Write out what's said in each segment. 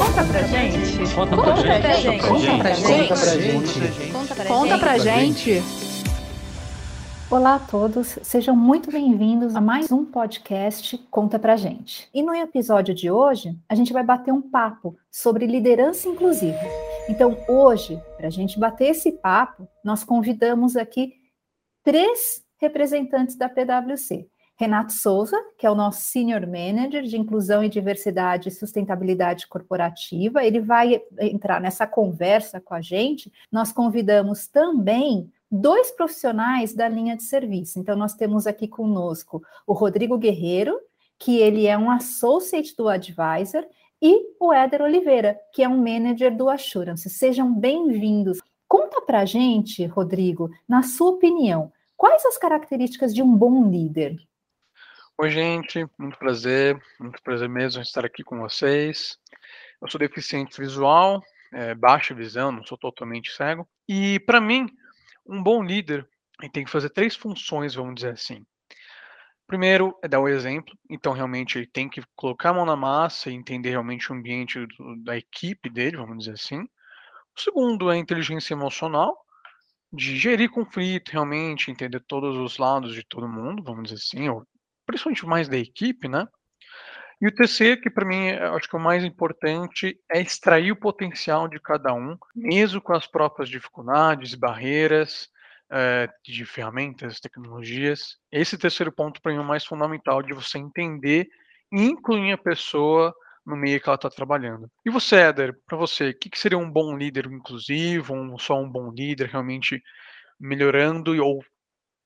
Conta pra gente. Conta pra gente. Conta pra gente. Conta pra gente. Conta pra gente. Olá a todos, sejam muito bem-vindos a mais um podcast Conta Pra Gente. E no episódio de hoje, a gente vai bater um papo sobre liderança inclusiva. Então, hoje, para a gente bater esse papo, nós convidamos aqui três representantes da PwC. Renato Souza, que é o nosso Senior Manager de Inclusão e Diversidade e Sustentabilidade Corporativa, ele vai entrar nessa conversa com a gente. Nós convidamos também dois profissionais da linha de serviço. Então, nós temos aqui conosco o Rodrigo Guerreiro, que ele é um associate do Advisor, e o Éder Oliveira, que é um manager do Assurance. Sejam bem-vindos. Conta para a gente, Rodrigo, na sua opinião, quais as características de um bom líder? Oi, gente, muito prazer, muito prazer mesmo estar aqui com vocês. Eu sou deficiente visual, é, baixa visão, não sou totalmente cego. E, para mim, um bom líder tem que fazer três funções, vamos dizer assim. Primeiro é dar o exemplo, então realmente ele tem que colocar a mão na massa e entender realmente o ambiente do, da equipe dele, vamos dizer assim. O segundo é a inteligência emocional, de gerir conflito, realmente entender todos os lados de todo mundo, vamos dizer assim, ou principalmente mais da equipe, né? E o terceiro, que para mim acho que é o mais importante, é extrair o potencial de cada um, mesmo com as próprias dificuldades, barreiras, é, de ferramentas, tecnologias. Esse terceiro ponto, para mim, é o mais fundamental de você entender e incluir a pessoa no meio que ela está trabalhando. E você, Éder, para você, o que, que, seria um bom líder inclusivo, um, só um bom líder realmente melhorando ou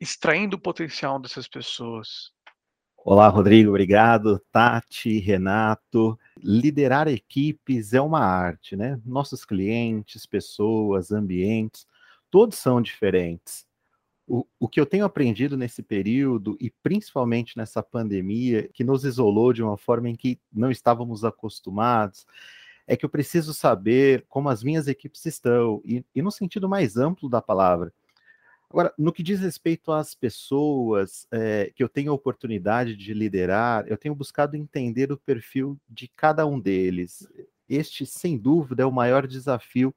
extraindo o potencial dessas pessoas? Olá, Rodrigo, obrigado. Tati, Renato. Liderar equipes é uma arte, né? Nossos clientes, pessoas, ambientes todos são diferentes. O, o que eu tenho aprendido nesse período, e principalmente nessa pandemia, que nos isolou de uma forma em que não estávamos acostumados, é que eu preciso saber como as minhas equipes estão, e, e no sentido mais amplo da palavra. Agora, no que diz respeito às pessoas é, que eu tenho a oportunidade de liderar, eu tenho buscado entender o perfil de cada um deles. Este, sem dúvida, é o maior desafio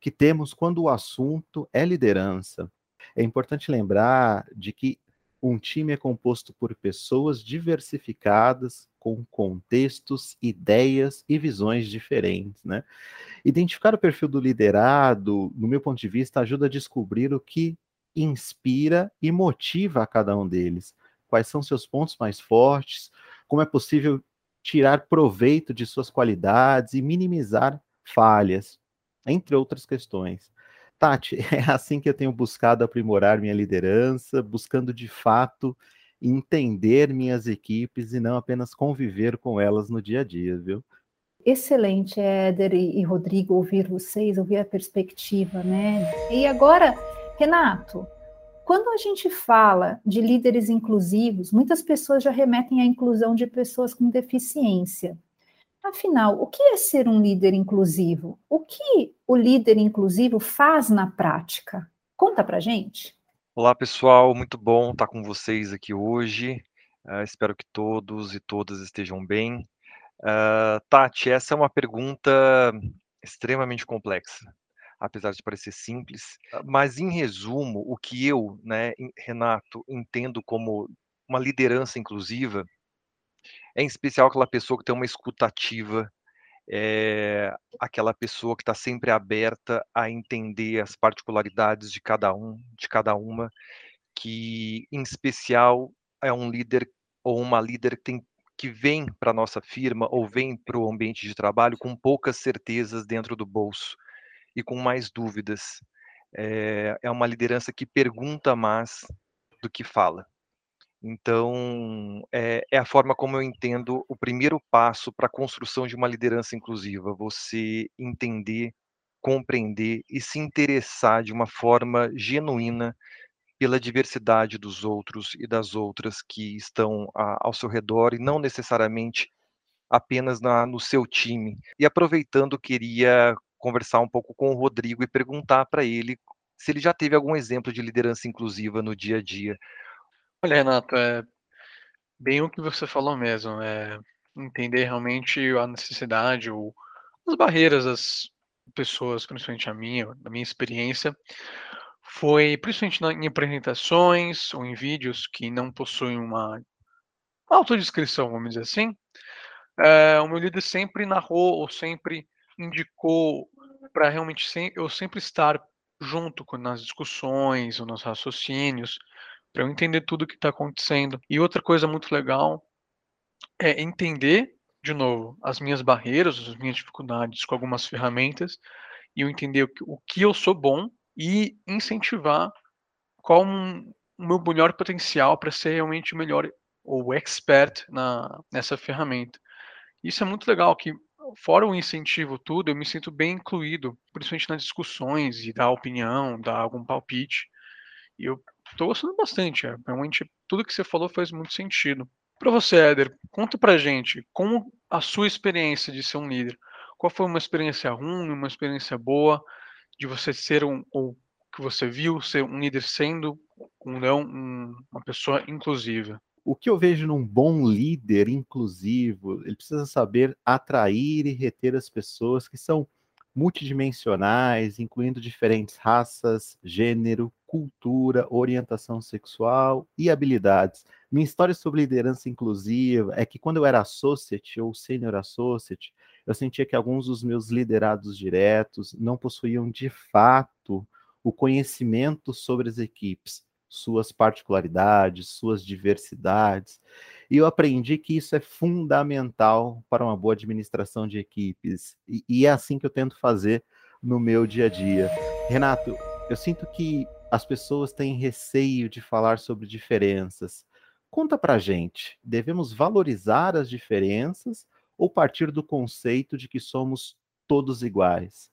que temos quando o assunto é liderança. É importante lembrar de que um time é composto por pessoas diversificadas, com contextos, ideias e visões diferentes. Né? Identificar o perfil do liderado, no meu ponto de vista, ajuda a descobrir o que inspira e motiva a cada um deles. Quais são seus pontos mais fortes, como é possível tirar proveito de suas qualidades e minimizar falhas entre outras questões. Tati, é assim que eu tenho buscado aprimorar minha liderança, buscando de fato entender minhas equipes e não apenas conviver com elas no dia a dia, viu? Excelente, Éder e Rodrigo, ouvir vocês, ouvir a perspectiva, né? E agora, Renato, quando a gente fala de líderes inclusivos, muitas pessoas já remetem à inclusão de pessoas com deficiência. Afinal, o que é ser um líder inclusivo? O que o líder inclusivo faz na prática? Conta pra gente. Olá, pessoal, muito bom estar com vocês aqui hoje. Uh, espero que todos e todas estejam bem. Uh, Tati, essa é uma pergunta extremamente complexa, apesar de parecer simples. Mas, em resumo, o que eu, né, Renato, entendo como uma liderança inclusiva é em especial aquela pessoa que tem uma escutativa, é, aquela pessoa que está sempre aberta a entender as particularidades de cada um, de cada uma, que em especial é um líder ou uma líder que, tem, que vem para a nossa firma ou vem para o ambiente de trabalho com poucas certezas dentro do bolso e com mais dúvidas. É, é uma liderança que pergunta mais do que fala. Então, é, é, a forma como eu entendo o primeiro passo para a construção de uma liderança inclusiva, você entender, compreender e se interessar de uma forma genuína pela diversidade dos outros e das outras que estão a, ao seu redor e não necessariamente apenas na, no seu time. E aproveitando, queria conversar um pouco com o Rodrigo e perguntar para ele se ele já teve algum exemplo de liderança inclusiva no dia a dia. Olha, Renato, é bem o que você falou mesmo, é entender realmente a necessidade, o as barreiras das pessoas, principalmente a minha, da minha experiência, foi principalmente em apresentações ou em vídeos que não possuem uma autodescrição, vamos dizer assim, é, o meu líder sempre narrou ou sempre indicou para realmente sem, eu sempre estar junto com, nas discussões nos raciocínios, para eu entender tudo que está acontecendo. E outra coisa muito legal é entender, de novo, as minhas barreiras, as minhas dificuldades com algumas ferramentas, e eu entender o que, o que eu sou bom e incentivar qual um, o meu melhor potencial para ser realmente o melhor ou expert na, nessa ferramenta. Isso é muito legal, que fora o incentivo tudo, eu me sinto bem incluído, principalmente nas discussões e dar opinião, dar algum palpite. E eu estou gostando bastante, é, realmente tudo que você falou faz muito sentido. Para você, Éder, conta pra gente como a sua experiência de ser um líder. Qual foi uma experiência ruim, uma experiência boa de você ser um ou que você viu ser um líder sendo um não um, uma pessoa inclusiva? O que eu vejo num bom líder inclusivo, ele precisa saber atrair e reter as pessoas que são multidimensionais, incluindo diferentes raças, gênero, cultura, orientação sexual e habilidades. Minha história sobre liderança inclusiva é que quando eu era associate ou senior associate, eu sentia que alguns dos meus liderados diretos não possuíam de fato o conhecimento sobre as equipes suas particularidades, suas diversidades. E eu aprendi que isso é fundamental para uma boa administração de equipes. E, e, é assim que eu tento fazer no meu dia a dia. Renato, eu sinto que as pessoas têm receio de falar sobre diferenças. Conta pra gente, devemos valorizar as diferenças ou partir do conceito de que somos todos iguais?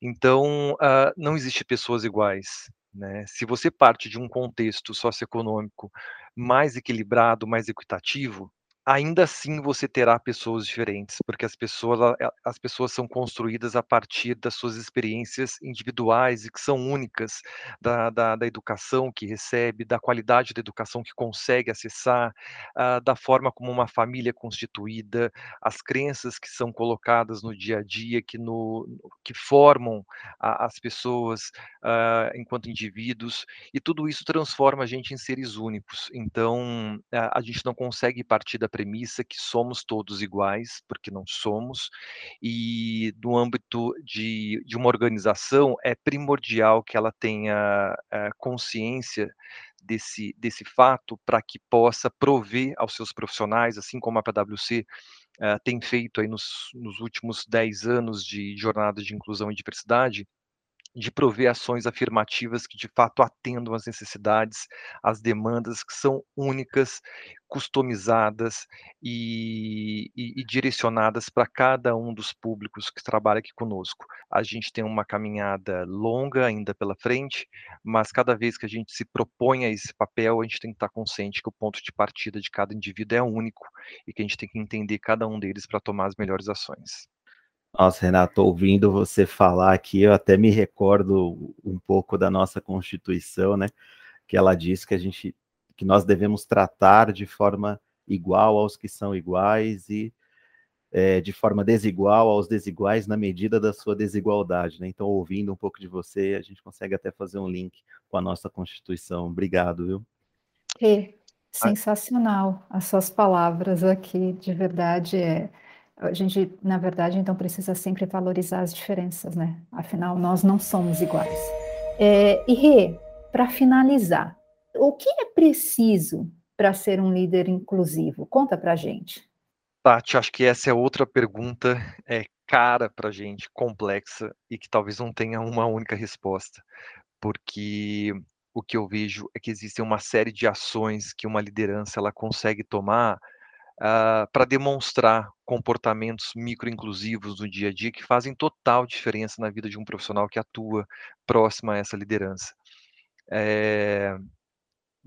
Então, uh, não existe pessoas iguais. Né? Se você parte de um contexto socioeconômico mais equilibrado, mais equitativo, ainda assim você terá pessoas diferentes, porque as pessoas, as pessoas são construídas a partir das suas experiências individuais e que são únicas, da, da, da educação que recebe, da qualidade da educação que consegue acessar, uh, da forma como uma família é constituída, as crenças que são colocadas no dia a dia, que, no, que formam a, as pessoas uh, enquanto indivíduos, e tudo isso transforma a gente em seres únicos. Então, uh, a gente não consegue partir da premissa que somos todos iguais, porque não somos, e no âmbito de, de uma organização é primordial que ela tenha é, consciência desse, desse fato para que possa prover aos seus profissionais, assim como a PwC uh, eh, tem feito aí nos, nos últimos 10 anos de jornada de inclusão e diversidade, de prover ações afirmativas que de fato atendam às necessidades, às demandas que são únicas, customizadas e, e, e direcionadas para cada um dos públicos que trabalha aqui conosco. A gente tem uma caminhada longa ainda pela frente, mas cada vez que a gente se propõe a esse papel, a gente tem que estar consciente que o ponto de partida de cada indivíduo é único e que a gente tem que entender cada um deles para tomar as melhores ações. Nossa, Renato, ouvindo você falar aqui, eu até me recordo um pouco da nossa Constituição, né? Que ela diz que a gente, que nós devemos tratar de forma igual aos que são iguais e é, de forma desigual aos desiguais na medida da sua desigualdade, né? Então, ouvindo um pouco de você, a gente consegue até fazer um link com a nossa Constituição. Obrigado, viu? É, sensacional as suas palavras aqui, de verdade é a gente, na verdade, então precisa sempre valorizar as diferenças, né? Afinal, nós não somos iguais. É, e Rê, para finalizar, o que é preciso para ser um líder inclusivo? Conta para gente. Tati, acho que essa é outra pergunta é, cara para gente, complexa e que talvez não tenha uma única resposta, porque o que eu vejo é que existem uma série de ações que uma liderança ela consegue tomar uh, para demonstrar comportamentos microinclusivos no dia a dia que fazem total diferença na vida de um profissional que atua próximo a essa liderança. É,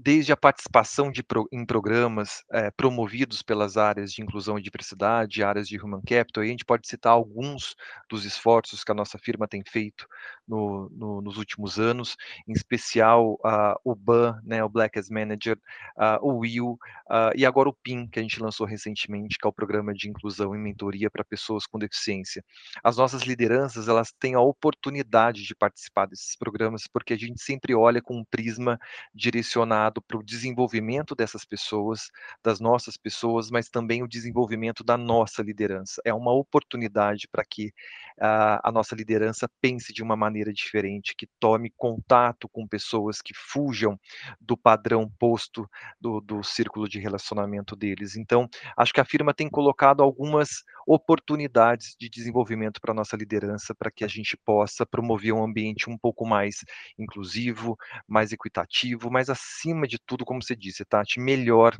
desde a participação de, em programas é, promovidos pelas áreas de inclusão e diversidade, áreas de human capital, e a gente pode citar alguns dos esforços que a nossa firma tem feito no, no, nos últimos anos, em especial uh, o BAN, né, o Black as Manager, uh, o Will, uh, e agora o PIN, que a gente lançou recentemente, que é o Programa de Inclusão e Mentoria para Pessoas com Deficiência. As nossas lideranças, elas têm a oportunidade de participar desses programas, porque a gente sempre olha com um prisma direcionado para o desenvolvimento dessas pessoas, das nossas pessoas, mas também o desenvolvimento da nossa liderança. É uma oportunidade para que a nossa liderança pense de uma maneira diferente, que tome contato com pessoas que fujam do padrão posto do, do círculo de relacionamento deles. Então, acho que a firma tem colocado algumas oportunidades de desenvolvimento para a nossa liderança, para que a gente possa promover um ambiente um pouco mais inclusivo, mais equitativo, mas acima de tudo, como você disse, Tati, melhor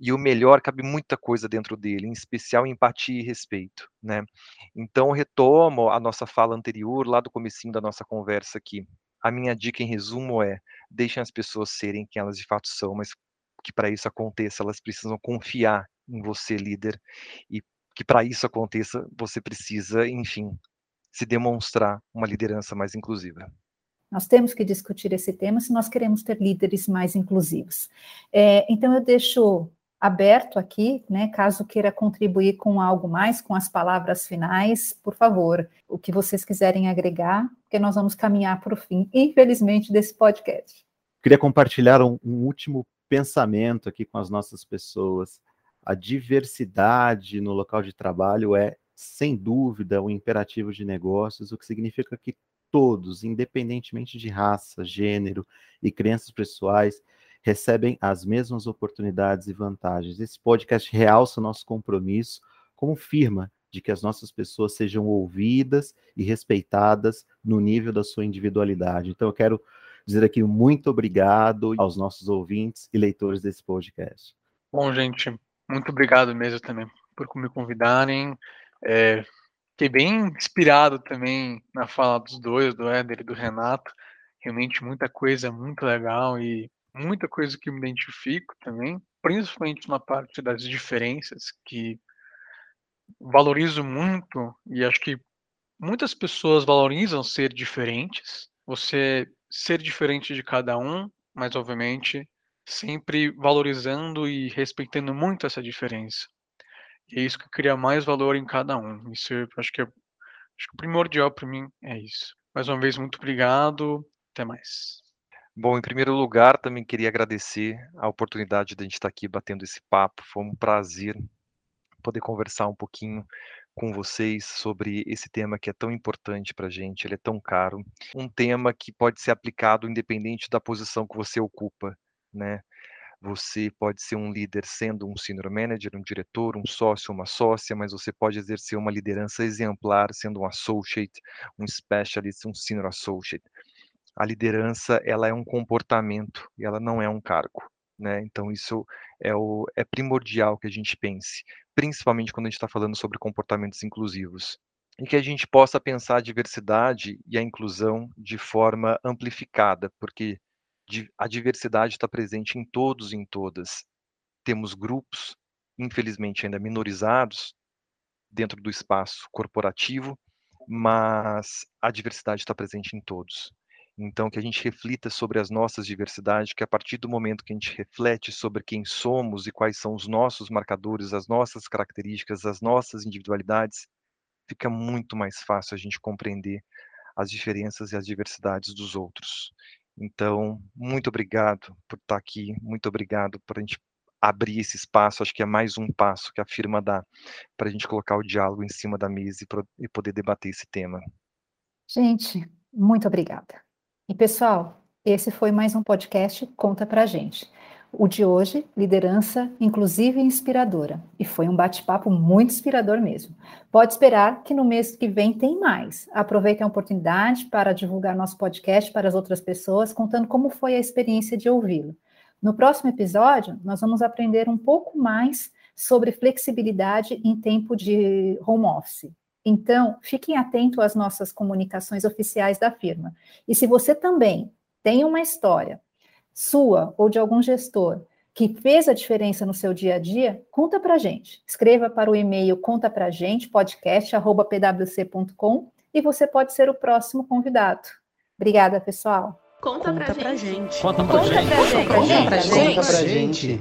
e o melhor cabe muita coisa dentro dele, em especial empatia e respeito, né? Então retomo a nossa fala anterior, lá do comecinho da nossa conversa aqui. A minha dica em resumo é: deixem as pessoas serem quem elas de fato são, mas que para isso aconteça, elas precisam confiar em você, líder, e que para isso aconteça, você precisa, enfim, se demonstrar uma liderança mais inclusiva. Nós temos que discutir esse tema se nós queremos ter líderes mais inclusivos. É, então, eu deixo aberto aqui, né? Caso queira contribuir com algo mais, com as palavras finais, por favor, o que vocês quiserem agregar, porque nós vamos caminhar para o fim, infelizmente, desse podcast. Queria compartilhar um, um último pensamento aqui com as nossas pessoas. A diversidade no local de trabalho é, sem dúvida, um imperativo de negócios, o que significa que todos, independentemente de raça, gênero e crenças pessoais, recebem as mesmas oportunidades e vantagens. Esse podcast realça nosso compromisso como firma de que as nossas pessoas sejam ouvidas e respeitadas no nível da sua individualidade. Então, eu quero dizer aqui muito obrigado aos nossos ouvintes e leitores desse podcast. Bom, gente, muito obrigado mesmo também por me convidarem. É, fiquei bem inspirado também na fala dos dois, do Éder e do Renato. Realmente muita coisa muito legal e muita coisa que me identifico também, principalmente na parte das diferenças, que valorizo muito e acho que muitas pessoas valorizam ser diferentes, você ser diferente de cada um, mas obviamente sempre valorizando e respeitando muito essa diferença. E é isso que cria mais valor em cada um. Isso eu acho que é acho que primordial para mim é isso. Mais uma vez, muito obrigado. Até mais. Bom, em primeiro lugar, também queria agradecer a oportunidade de a gente estar aqui batendo esse papo. Foi um prazer poder conversar um pouquinho com vocês sobre esse tema que é tão importante para a gente, ele é tão caro. Um tema que pode ser aplicado independente da posição que você ocupa, né? Você pode ser um líder sendo um senior manager, um diretor, um sócio, uma sócia, mas você pode exercer uma liderança exemplar sendo um associate, um specialist, um senior associate a liderança ela é um comportamento e ela não é um cargo. Né? Então isso é, o, é primordial que a gente pense, principalmente quando a gente está falando sobre comportamentos inclusivos, e que a gente possa pensar a diversidade e a inclusão de forma amplificada, porque a diversidade está presente em todos e em todas. Temos grupos, infelizmente ainda minorizados, dentro do espaço corporativo, mas a diversidade está presente em todos. Então, que a gente reflita sobre as nossas diversidades, que a partir do momento que a gente reflete sobre quem somos e quais são os nossos marcadores, as nossas características, as nossas individualidades, fica muito mais fácil a gente compreender as diferenças e as diversidades dos outros. Então, muito obrigado por estar aqui, muito obrigado por a gente abrir esse espaço. Acho que é mais um passo que a firma dá para a gente colocar o diálogo em cima da mesa e, e poder debater esse tema. Gente, muito obrigada. E pessoal, esse foi mais um podcast Conta Pra Gente. O de hoje, liderança inclusiva e inspiradora. E foi um bate-papo muito inspirador mesmo. Pode esperar que no mês que vem tem mais. Aproveitem a oportunidade para divulgar nosso podcast para as outras pessoas, contando como foi a experiência de ouvi-lo. No próximo episódio, nós vamos aprender um pouco mais sobre flexibilidade em tempo de home office. Então, fiquem atentos às nossas comunicações oficiais da firma. E se você também tem uma história sua ou de algum gestor que fez a diferença no seu dia a dia, conta para gente. Escreva para o e-mail conta para gente, podcast.pwc.com e você pode ser o próximo convidado. Obrigada, pessoal. Conta, Conta pra, pra gente. gente. Conta pra Conta gente. Pra gente. Conta pra gente. Conta pra gente.